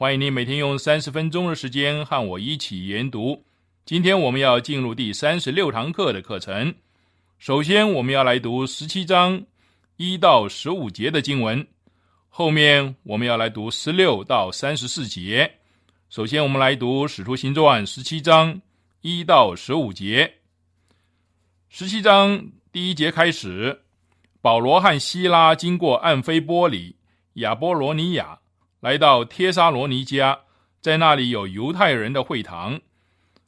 欢迎你每天用三十分钟的时间和我一起研读。今天我们要进入第三十六堂课的课程。首先，我们要来读十七章一到十五节的经文，后面我们要来读十六到三十四节。首先，我们来读《使徒行传》十七章一到十五节。十七章第一节开始，保罗和希拉经过暗菲波里。亚波罗尼亚来到帖沙罗尼迦，在那里有犹太人的会堂。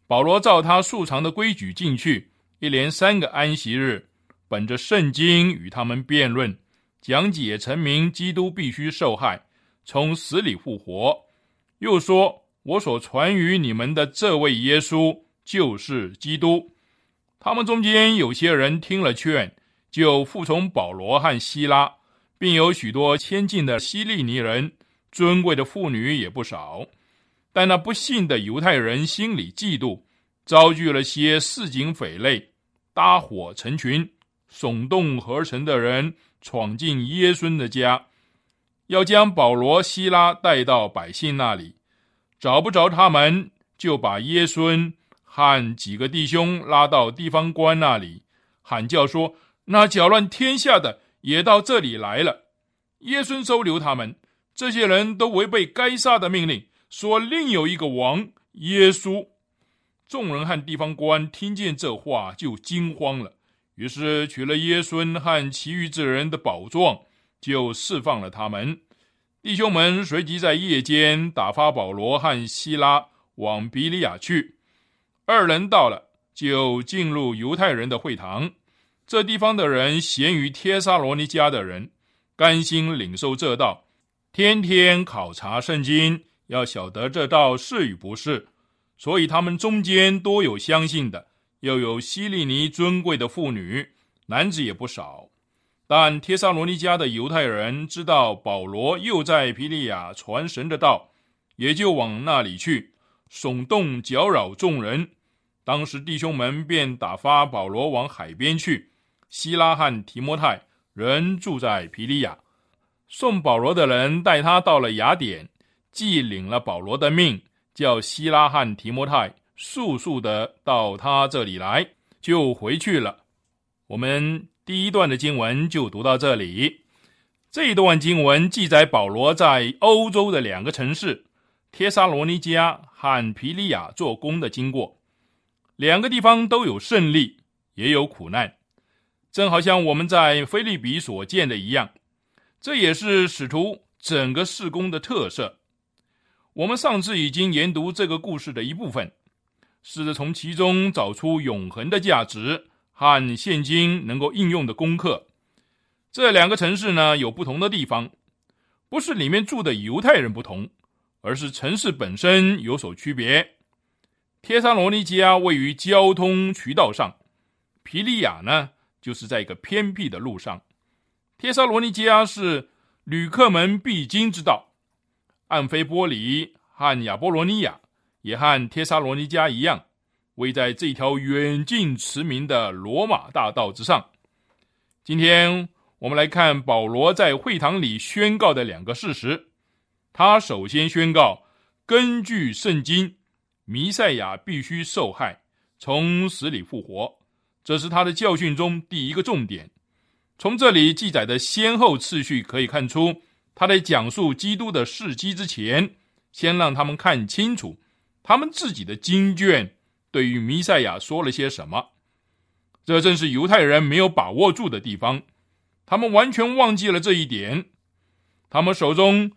保罗照他素常的规矩进去，一连三个安息日，本着圣经与他们辩论，讲解成明基督必须受害，从死里复活。又说：“我所传于你们的这位耶稣就是基督。”他们中间有些人听了劝，就服从保罗和希拉。并有许多谦近的希利尼人，尊贵的妇女也不少。但那不幸的犹太人心里嫉妒，招聚了些市井匪类，搭伙成群，耸动合成的人，闯进耶稣的家，要将保罗、希拉带到百姓那里。找不着他们，就把耶稣和几个弟兄拉到地方官那里，喊叫说：“那搅乱天下的！”也到这里来了。耶稣收留他们，这些人都违背该杀的命令，说另有一个王耶稣。众人和地方官听见这话，就惊慌了。于是取了耶稣和其余之人的宝状，就释放了他们。弟兄们随即在夜间打发保罗和希拉往比利亚去。二人到了，就进入犹太人的会堂。这地方的人咸于帖撒罗尼迦的人，甘心领受这道，天天考察圣经，要晓得这道是与不是。所以他们中间多有相信的，又有希利尼尊贵的妇女，男子也不少。但帖撒罗尼迦的犹太人知道保罗又在皮利亚传神的道，也就往那里去，耸动搅扰众人。当时弟兄们便打发保罗往海边去。希拉和提摩太仍住在皮利亚，送保罗的人带他到了雅典，既领了保罗的命，叫希拉汉提摩太速速的到他这里来，就回去了。我们第一段的经文就读到这里。这一段经文记载保罗在欧洲的两个城市帖撒罗尼迦和皮利亚做工的经过，两个地方都有胜利，也有苦难。正好像我们在菲利比所见的一样，这也是使徒整个事工的特色。我们上次已经研读这个故事的一部分，试着从其中找出永恒的价值和现今能够应用的功课。这两个城市呢，有不同的地方，不是里面住的犹太人不同，而是城市本身有所区别。帖撒罗尼基亚位于交通渠道上，皮利亚呢？就是在一个偏僻的路上，帖撒罗尼迦是旅客们必经之道。暗菲波里和亚波罗尼亚也和帖撒罗尼迦一样，位在这条远近驰名的罗马大道之上。今天我们来看保罗在会堂里宣告的两个事实。他首先宣告，根据圣经，弥赛亚必须受害，从死里复活，这是他的教训中第一个重点。从这里记载的先后次序可以看出，他在讲述基督的事迹之前，先让他们看清楚他们自己的经卷对于弥赛亚说了些什么。这正是犹太人没有把握住的地方，他们完全忘记了这一点。他们手中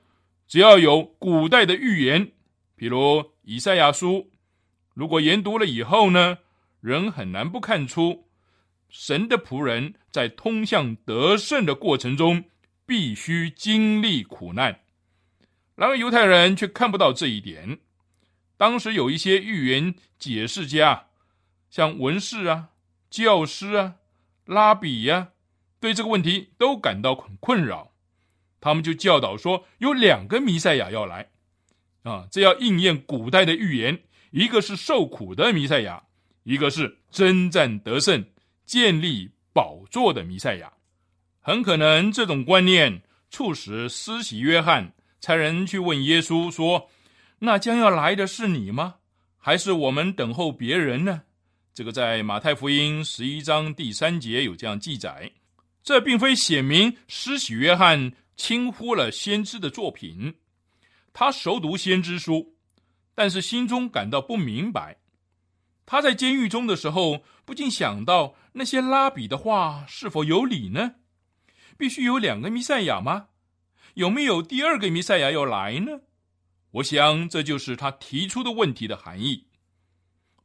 只要有古代的预言，譬如以赛亚书，如果研读了以后呢，人很难不看出神的仆人在通向得胜的过程中必须经历苦难。然而犹太人却看不到这一点。当时有一些预言解释家，像文士啊。教师啊，拉比呀，对这个问题都感到很困扰。他们就教导说，有两个弥赛亚要来，啊，这要应验古代的预言：一个是受苦的弥赛亚，一个是征战得胜、建立宝座的弥赛亚。很可能这种观念促使施洗约翰差人去问耶稣说：“那将要来的是你吗？还是我们等候别人呢？”这个在马太福音十一章第三节有这样记载，这并非写明施洗约翰轻忽了先知的作品，他熟读先知书，但是心中感到不明白。他在监狱中的时候，不禁想到那些拉比的话是否有理呢？必须有两个弥赛亚吗？有没有第二个弥赛亚要来呢？我想这就是他提出的问题的含义。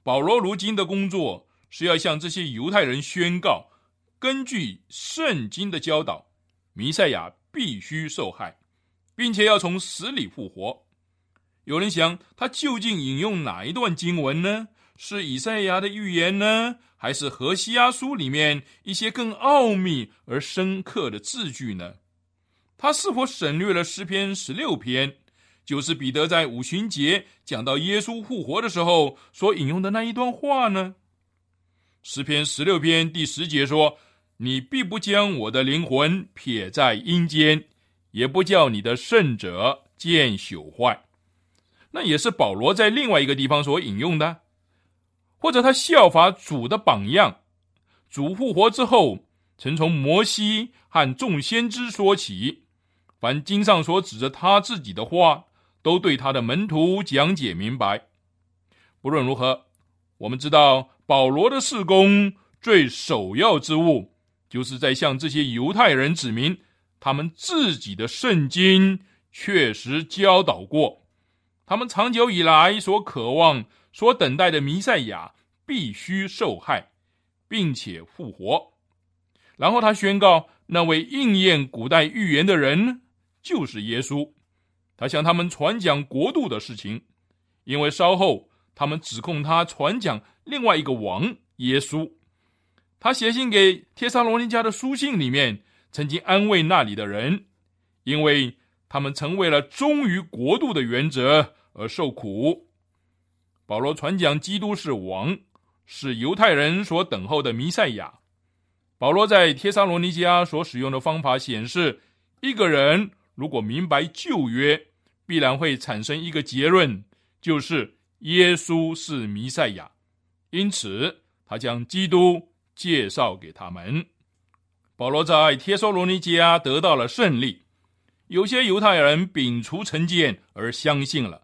保罗如今的工作是要向这些犹太人宣告：根据圣经的教导，弥赛亚必须受害，并且要从死里复活。有人想，他究竟引用哪一段经文呢？是以赛亚的预言呢，还是何西阿书里面一些更奥秘而深刻的字句呢？他是否省略了诗篇十六篇？就是彼得在五旬节讲到耶稣复活的时候所引用的那一段话呢？诗篇十六篇第十节说：“你必不将我的灵魂撇在阴间，也不叫你的圣者见朽坏。”那也是保罗在另外一个地方所引用的，或者他效法主的榜样，主复活之后，曾从摩西和众先知说起，凡经上所指着他自己的话。都对他的门徒讲解明白。不论如何，我们知道保罗的事工最首要之物，就是在向这些犹太人指明，他们自己的圣经确实教导过，他们长久以来所渴望、所等待的弥赛亚必须受害，并且复活。然后他宣告，那位应验古代预言的人就是耶稣。他向他们传讲国度的事情，因为稍后他们指控他传讲另外一个王耶稣。他写信给帖撒罗尼迦的书信里面，曾经安慰那里的人，因为他们成为了忠于国度的原则而受苦。保罗传讲基督是王，是犹太人所等候的弥赛亚。保罗在帖撒罗尼迦所使用的方法显示，一个人如果明白旧约。必然会产生一个结论，就是耶稣是弥赛亚，因此他将基督介绍给他们。保罗在帖撒罗尼迦得到了胜利，有些犹太人摒除成见而相信了，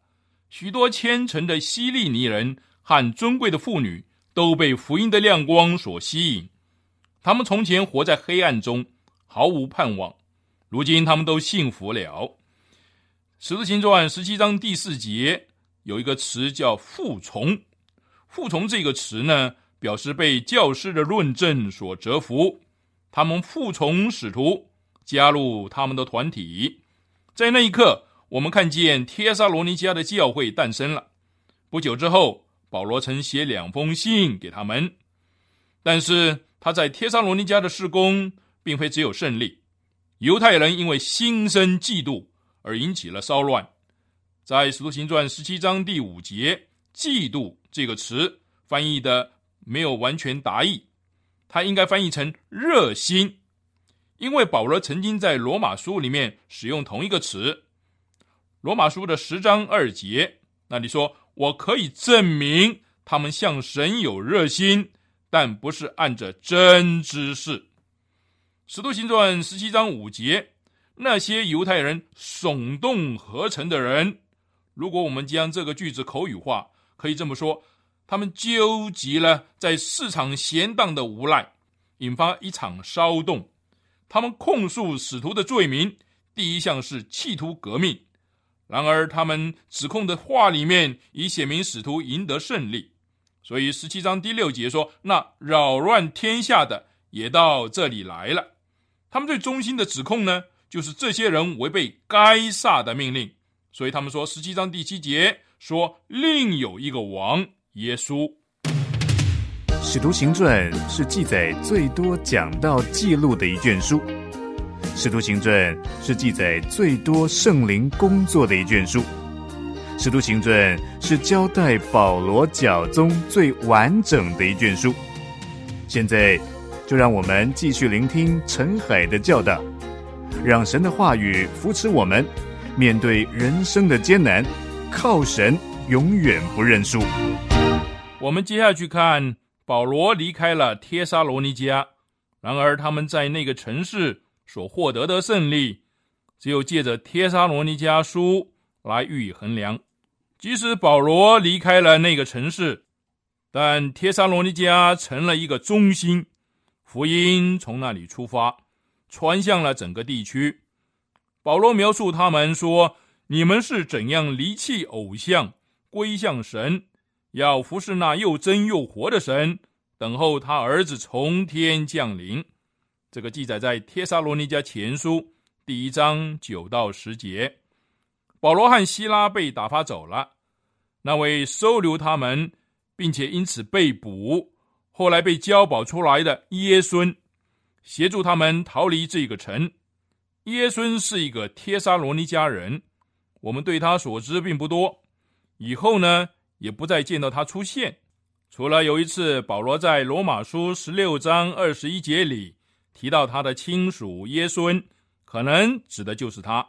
许多虔诚的希利尼人和尊贵的妇女都被福音的亮光所吸引。他们从前活在黑暗中，毫无盼望，如今他们都幸福了。《十字行传》十七章第四节有一个词叫“服从”，“服从”这个词呢，表示被教师的论证所折服。他们服从使徒，加入他们的团体。在那一刻，我们看见帖撒罗尼迦的教会诞生了。不久之后，保罗曾写两封信给他们，但是他在帖撒罗尼迦的事工并非只有胜利。犹太人因为心生嫉妒。而引起了骚乱，在《使徒行传》十七章第五节嫉妒这个词翻译的没有完全达意，它应该翻译成热心，因为保罗曾经在罗马书里面使用同一个词。罗马书的十章二节那里说：“我可以证明他们向神有热心，但不是按着真知识。”使徒行传十七章五节，那些犹太人耸动合成的人，如果我们将这个句子口语化，可以这么说：他们纠集了在市场闲荡的无赖，引发一场骚动。他们控诉使徒的罪名，第一项是企图革命。然而，他们指控的话里面已写明使徒赢得胜利，所以十七章第六节说：“那扰乱天下的也到这里来了。”他们最中心的指控呢，就是这些人违背该撒的命令，所以他们说十七章第七节说另有一个王耶稣。使徒行传是记载最多讲到记录的一卷书，使徒行传是记载最多圣灵工作的一卷书，使徒行传是交代保罗教宗最完整的一卷书。现在。就让我们继续聆听陈海的教导，让神的话语扶持我们，面对人生的艰难，靠神永远不认输。我们接下去看保罗离开了帖撒罗尼迦，然而他们在那个城市所获得的胜利，只有借着帖撒罗尼迦书来予以衡量。即使保罗离开了那个城市，但帖撒罗尼迦成了一个中心。福音从那里出发，传向了整个地区。保罗描述他们说：“你们是怎样离弃偶像，归向神，要服侍那又真又活的神，等候他儿子从天降临。”这个记载在《帖撒罗尼迦前书》第一章九到十节。保罗和希拉被打发走了，那位收留他们，并且因此被捕。后来被交保出来的耶孙，协助他们逃离这个城。耶孙是一个帖撒罗尼迦人，我们对他所知并不多。以后呢，也不再见到他出现。除了有一次，保罗在罗马书十六章二十一节里提到他的亲属耶孙，可能指的就是他。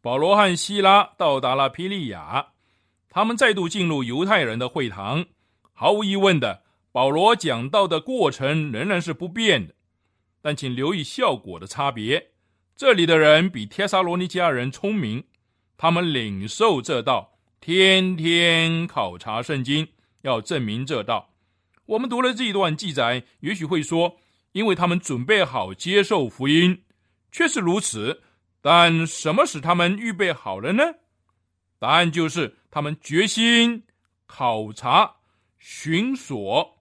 保罗和希拉到达了皮利亚，他们再度进入犹太人的会堂，毫无疑问的。保罗讲道的过程仍然是不变的，但请留意效果的差别。这里的人比帖撒罗尼迦人聪明，他们领受这道，天天考察圣经，要证明这道。我们读了这一段记载，也许会说，因为他们准备好接受福音，确实如此。但什么使他们预备好了呢？答案就是他们决心考察、寻索。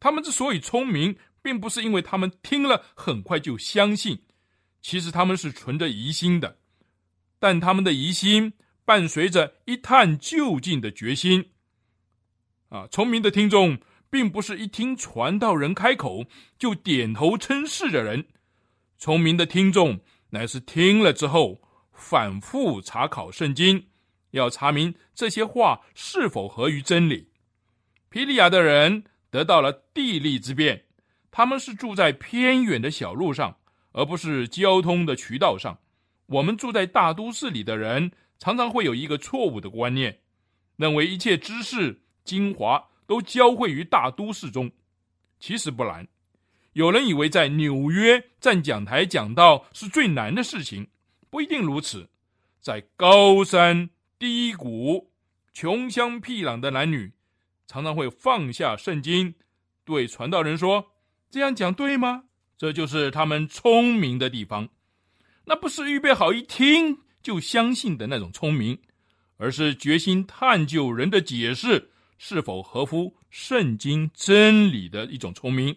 他们之所以聪明，并不是因为他们听了很快就相信，其实他们是存着疑心的，但他们的疑心伴随着一探究竟的决心。啊，聪明的听众并不是一听传道人开口就点头称是的人，聪明的听众乃是听了之后反复查考圣经，要查明这些话是否合于真理。皮利亚的人。得到了地利之便，他们是住在偏远的小路上，而不是交通的渠道上。我们住在大都市里的人，常常会有一个错误的观念，认为一切知识精华都交汇于大都市中。其实不然，有人以为在纽约站讲台讲道是最难的事情，不一定如此。在高山低谷、穷乡僻壤的男女。常常会放下圣经，对传道人说：“这样讲对吗？”这就是他们聪明的地方。那不是预备好一听就相信的那种聪明，而是决心探究人的解释是否合乎圣经真理的一种聪明。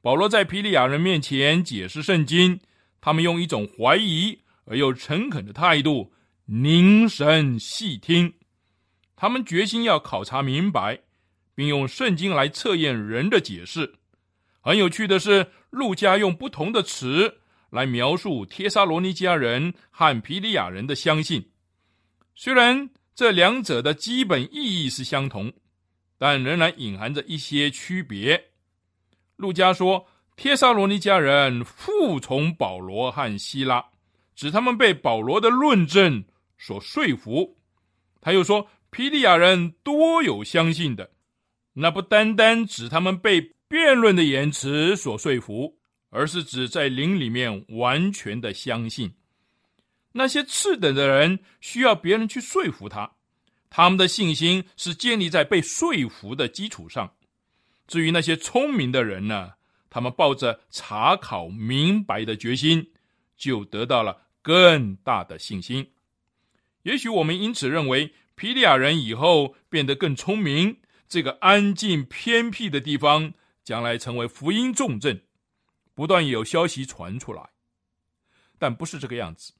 保罗在皮利亚人面前解释圣经，他们用一种怀疑而又诚恳的态度凝神细听。他们决心要考察明白，并用圣经来测验人的解释。很有趣的是，路加用不同的词来描述帖撒罗尼迦人和皮利亚人的相信。虽然这两者的基本意义是相同，但仍然隐含着一些区别。路加说，帖撒罗尼迦人服从保罗和希拉，指他们被保罗的论证所说服。他又说，皮利亚人多有相信的，那不单单指他们被辩论的言辞所说服，而是指在灵里面完全的相信。那些次等的人需要别人去说服他，他们的信心是建立在被说服的基础上。至于那些聪明的人呢，他们抱着查考明白的决心，就得到了更大的信心。也许我们因此认为，皮利亚人以后变得更聪明，这个安静偏僻的地方将来成为福音重镇，不断有消息传出来，但不是这个样子。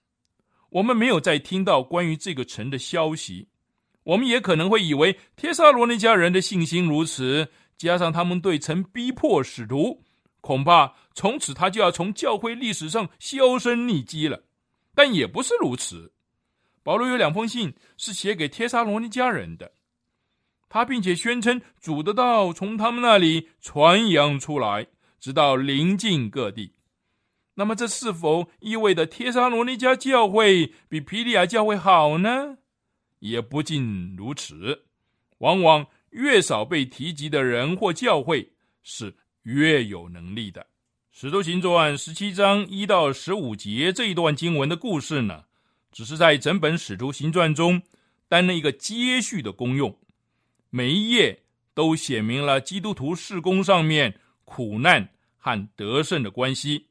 我们没有再听到关于这个城的消息，我们也可能会以为帖撒罗尼迦人的信心如此，加上他们对曾逼迫使徒，恐怕从此他就要从教会历史上销声匿迹了。但也不是如此。保罗有两封信是写给帖撒罗尼迦人的，他并且宣称主的道从他们那里传扬出来，直到临近各地。那么，这是否意味着帖撒罗尼迦教会比皮利亚教会好呢？也不尽如此。往往越少被提及的人或教会，是越有能力的。使徒行传十七章一到十五节这一段经文的故事呢，只是在整本使徒行传中担任一个接续的功用。每一页都写明了基督徒事工上面苦难和得胜的关系。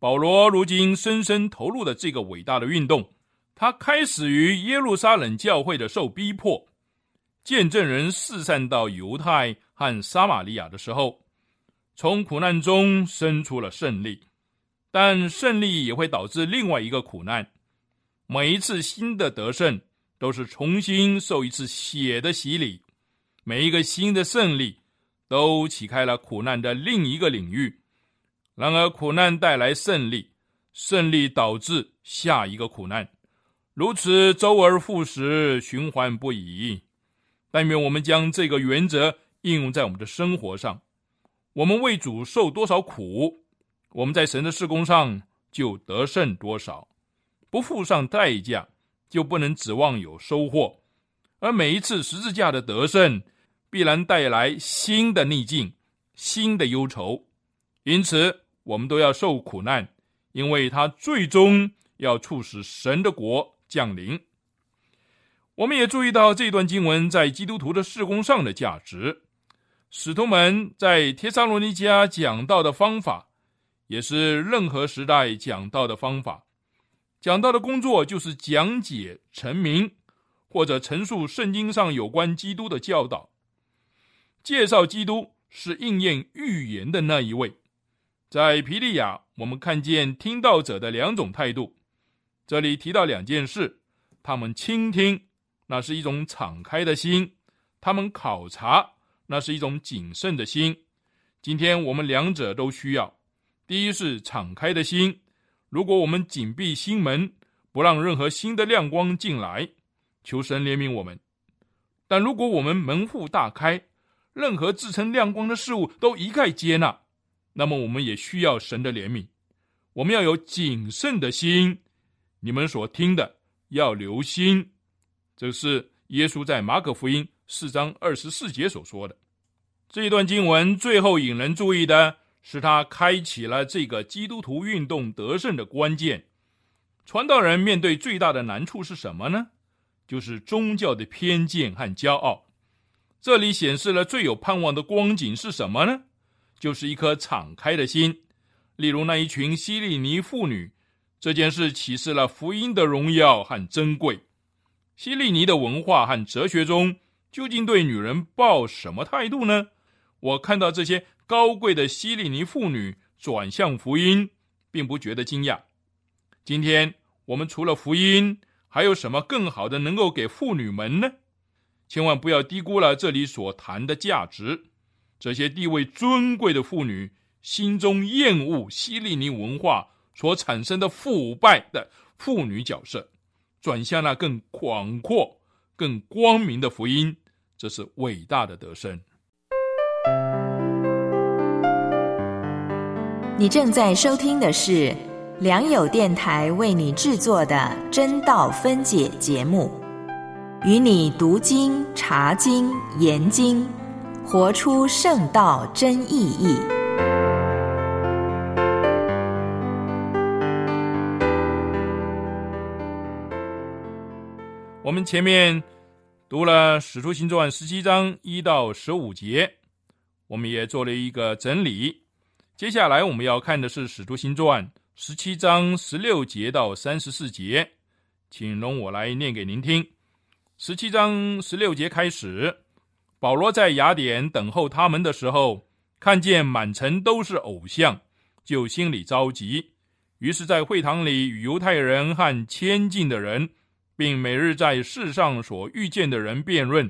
保罗如今深深投入的这个伟大的运动，他开始于耶路撒冷教会的受逼迫，见证人四散到犹太和撒玛利亚的时候，从苦难中生出了胜利，但胜利也会导致另外一个苦难。每一次新的得胜，都是重新受一次血的洗礼；每一个新的胜利，都启开了苦难的另一个领域。然而，苦难带来胜利，胜利导致下一个苦难，如此周而复始，循环不已。但愿我们将这个原则应用在我们的生活上。我们为主受多少苦，我们在神的事工上就得胜多少。不付上代价，就不能指望有收获。而每一次十字架的得胜，必然带来新的逆境、新的忧愁。因此。我们都要受苦难，因为他最终要促使神的国降临。我们也注意到这段经文在基督徒的事工上的价值。使徒们在帖撒罗尼迦讲道的方法，也是任何时代讲道的方法。讲道的工作就是讲解、陈明或者陈述圣经上有关基督的教导，介绍基督是应验预言的那一位。在皮利亚，我们看见听到者的两种态度。这里提到两件事：他们倾听，那是一种敞开的心；他们考察，那是一种谨慎的心。今天我们两者都需要。第一是敞开的心，如果我们紧闭心门，不让任何新的亮光进来，求神怜悯我们；但如果我们门户大开，任何自称亮光的事物都一概接纳。那么我们也需要神的怜悯，我们要有谨慎的心。你们所听的要留心，这是耶稣在马可福音四章二十四节所说的。这一段经文最后引人注意的是，他开启了这个基督徒运动得胜的关键。传道人面对最大的难处是什么呢？就是宗教的偏见和骄傲。这里显示了最有盼望的光景是什么呢？就是一颗敞开的心，例如那一群希利尼妇女，这件事启示了福音的荣耀和珍贵。希利尼的文化和哲学中，究竟对女人抱什么态度呢？我看到这些高贵的希利尼妇女转向福音，并不觉得惊讶。今天我们除了福音，还有什么更好的能够给妇女们呢？千万不要低估了这里所谈的价值。这些地位尊贵的妇女心中厌恶希利尼文化所产生的腐败的妇女角色，转向那更广阔、更光明的福音，这是伟大的得胜。你正在收听的是良友电台为你制作的真道分解节目，与你读经、查经、研经，活出圣道真意义。我们前面读了《使徒行传》十七章一到十五节，我们也做了一个整理。接下来我们要看的是《使徒行传》十七章十六节到三十四节，请容我来念给您听。十七章十六节开始，保罗在雅典等候他们的时候，看见满城都是偶像，就心里着急，于是，在会堂里与犹太人和亲近的人。并每日在世上所遇见的人辩论，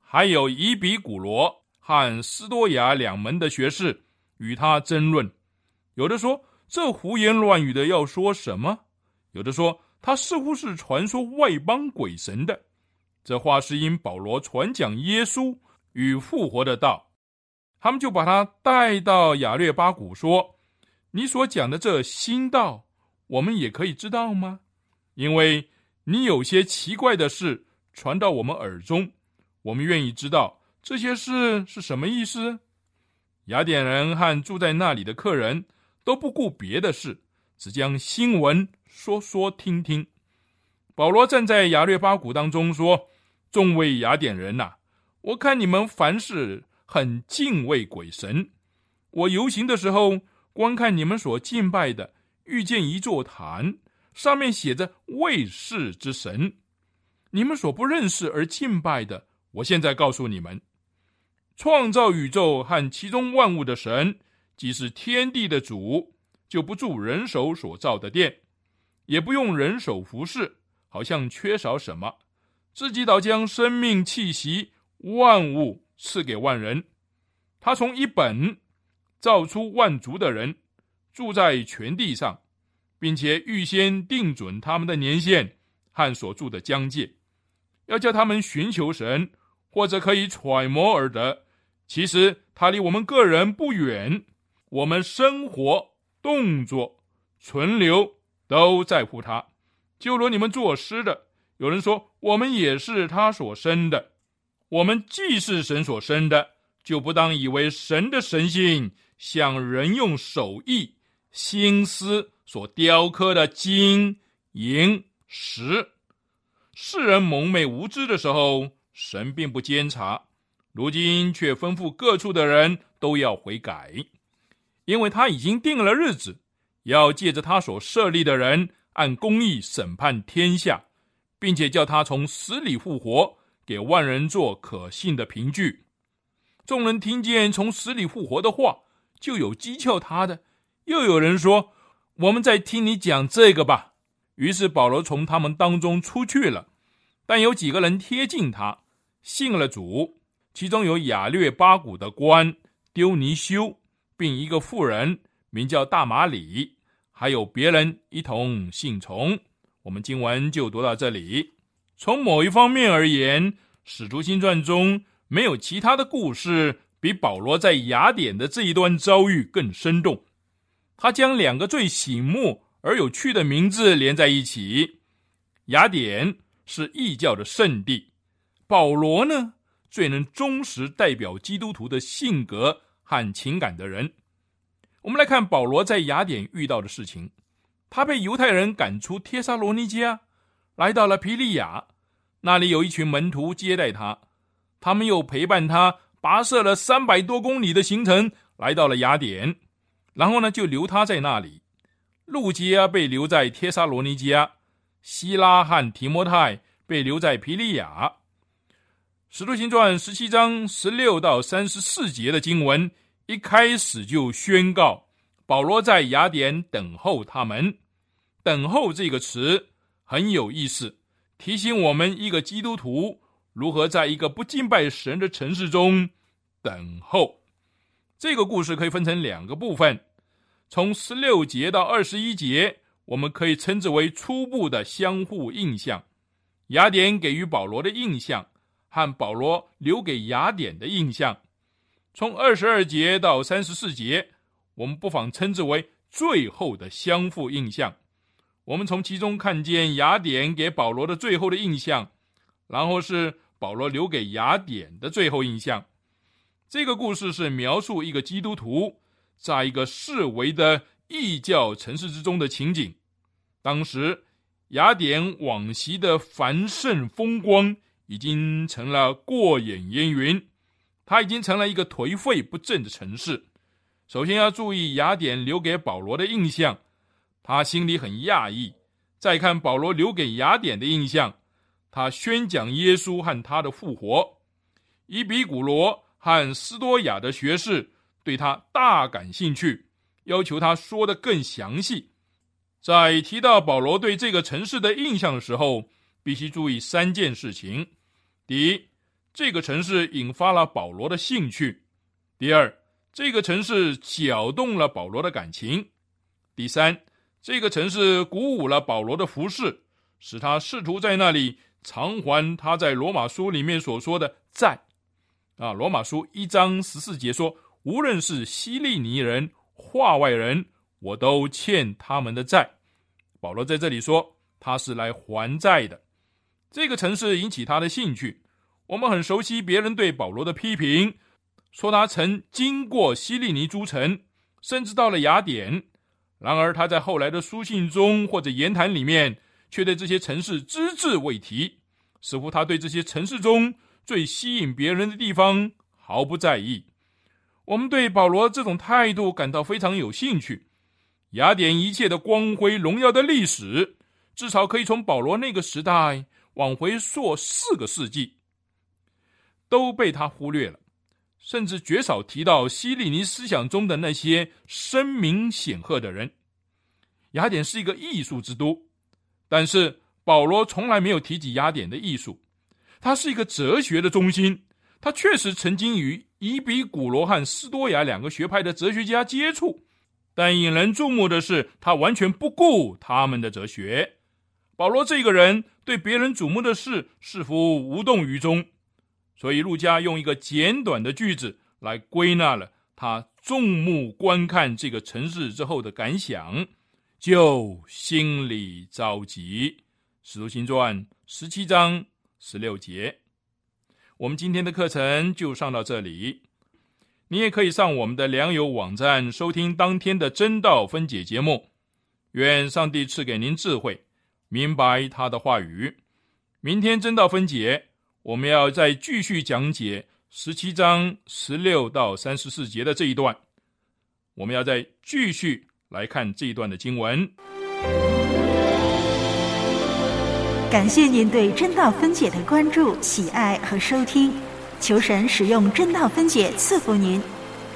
还有以比古罗和斯多亚两门的学士与他争论。有的说这胡言乱语的要说什么？有的说他似乎是传说外邦鬼神的。这话是因保罗传讲耶稣与复活的道，他们就把他带到雅略巴谷，说：“你所讲的这新道，我们也可以知道吗？因为。”你有些奇怪的事传到我们耳中，我们愿意知道这些事是什么意思。雅典人和住在那里的客人都不顾别的事，只将新闻说说听听。保罗站在雅略巴谷当中说：“众位雅典人呐，我看你们凡事很敬畏鬼神。我游行的时候，观看你们所敬拜的，遇见一座坛。”上面写着“卫士之神”，你们所不认识而敬拜的，我现在告诉你们：创造宇宙和其中万物的神，即是天地的主，就不住人手所造的殿，也不用人手服侍，好像缺少什么，自己倒将生命气息万物赐给万人。他从一本造出万族的人，住在全地上。并且预先定准他们的年限和所住的疆界，要叫他们寻求神，或者可以揣摩而得。其实他离我们个人不远，我们生活、动作、存留都在乎他。就如你们作诗的，有人说我们也是他所生的。我们既是神所生的，就不当以为神的神性像人用手艺、心思。所雕刻的金银石，世人蒙昧无知的时候，神并不监察；如今却吩咐各处的人都要悔改，因为他已经定了日子，要借着他所设立的人按公义审判天下，并且叫他从死里复活，给万人做可信的凭据。众人听见从死里复活的话，就有讥诮他的；又有人说。我们在听你讲这个吧。于是保罗从他们当中出去了，但有几个人贴近他，信了主，其中有亚略巴谷的官丢尼修，并一个妇人名叫大马里，还有别人一同信从。我们经文就读到这里。从某一方面而言，《使徒行传》中没有其他的故事比保罗在雅典的这一段遭遇更生动。他将两个最醒目而有趣的名字连在一起。雅典是异教的圣地，保罗呢，最能忠实代表基督徒的性格和情感的人。我们来看保罗在雅典遇到的事情。他被犹太人赶出帖撒罗尼迦，来到了皮利亚，那里有一群门徒接待他，他们又陪伴他跋涉了三百多公里的行程，来到了雅典。然后呢，就留他在那里。路基亚被留在帖撒罗尼迦，希拉和提摩太被留在皮利亚。使徒行传十七章十六到三十四节的经文，一开始就宣告保罗在雅典等候他们。等候这个词很有意思，提醒我们一个基督徒如何在一个不敬拜神的城市中等候。这个故事可以分成两个部分。从十六节到二十一节，我们可以称之为初步的相互印象。雅典给予保罗的印象和保罗留给雅典的印象，从二十二节到三十四节，我们不妨称之为最后的相互印象。我们从其中看见雅典给保罗的最后的印象，然后是保罗留给雅典的最后印象。这个故事是描述一个基督徒在一个世为的异教城市之中的情景。当时，雅典往昔的繁盛风光已经成了过眼烟云，它已经成了一个颓废不振的城市。首先要注意雅典留给保罗的印象，他心里很讶异。再看保罗留给雅典的印象，他宣讲耶稣和他的复活。伊比古罗。和斯多亚的学士对他大感兴趣，要求他说的更详细。在提到保罗对这个城市的印象的时候，必须注意三件事情：第一，这个城市引发了保罗的兴趣；第二，这个城市搅动了保罗的感情；第三，这个城市鼓舞了保罗的服饰，使他试图在那里偿还他在罗马书里面所说的债。啊，罗马书一章十四节说：“无论是希利尼人、化外人，我都欠他们的债。”保罗在这里说，他是来还债的。这个城市引起他的兴趣。我们很熟悉别人对保罗的批评，说他曾经过希利尼诸城，甚至到了雅典。然而他在后来的书信中或者言谈里面，却对这些城市只字未提，似乎他对这些城市中。最吸引别人的地方毫不在意。我们对保罗这种态度感到非常有兴趣。雅典一切的光辉荣耀的历史，至少可以从保罗那个时代往回溯四个世纪，都被他忽略了，甚至绝少提到希利尼思想中的那些声名显赫的人。雅典是一个艺术之都，但是保罗从来没有提及雅典的艺术。它是一个哲学的中心，他确实曾经与伊比古罗和斯多亚两个学派的哲学家接触，但引人注目的是，他完全不顾他们的哲学。保罗这个人对别人瞩目的事似乎无动于衷，所以陆家用一个简短的句子来归纳了他众目观看这个城市之后的感想，就心里着急。使徒行传十七章。十六节，我们今天的课程就上到这里。你也可以上我们的良友网站收听当天的真道分解节目。愿上帝赐给您智慧，明白他的话语。明天真道分解，我们要再继续讲解十七章十六到三十四节的这一段。我们要再继续来看这一段的经文。感谢您对真道分解的关注、喜爱和收听，求神使用真道分解赐福您。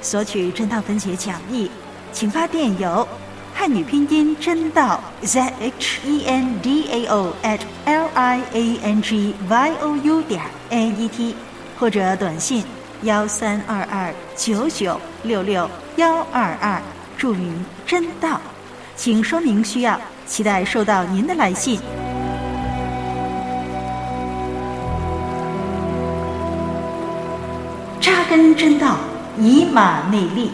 索取真道分解讲义，请发电邮汉语拼音真道 z h e n d a o at l i a n g y o u 点 n e t 或者短信幺三二二九九六六幺二二，注明真道，请说明需要，期待收到您的来信。扎根真道，以马内利。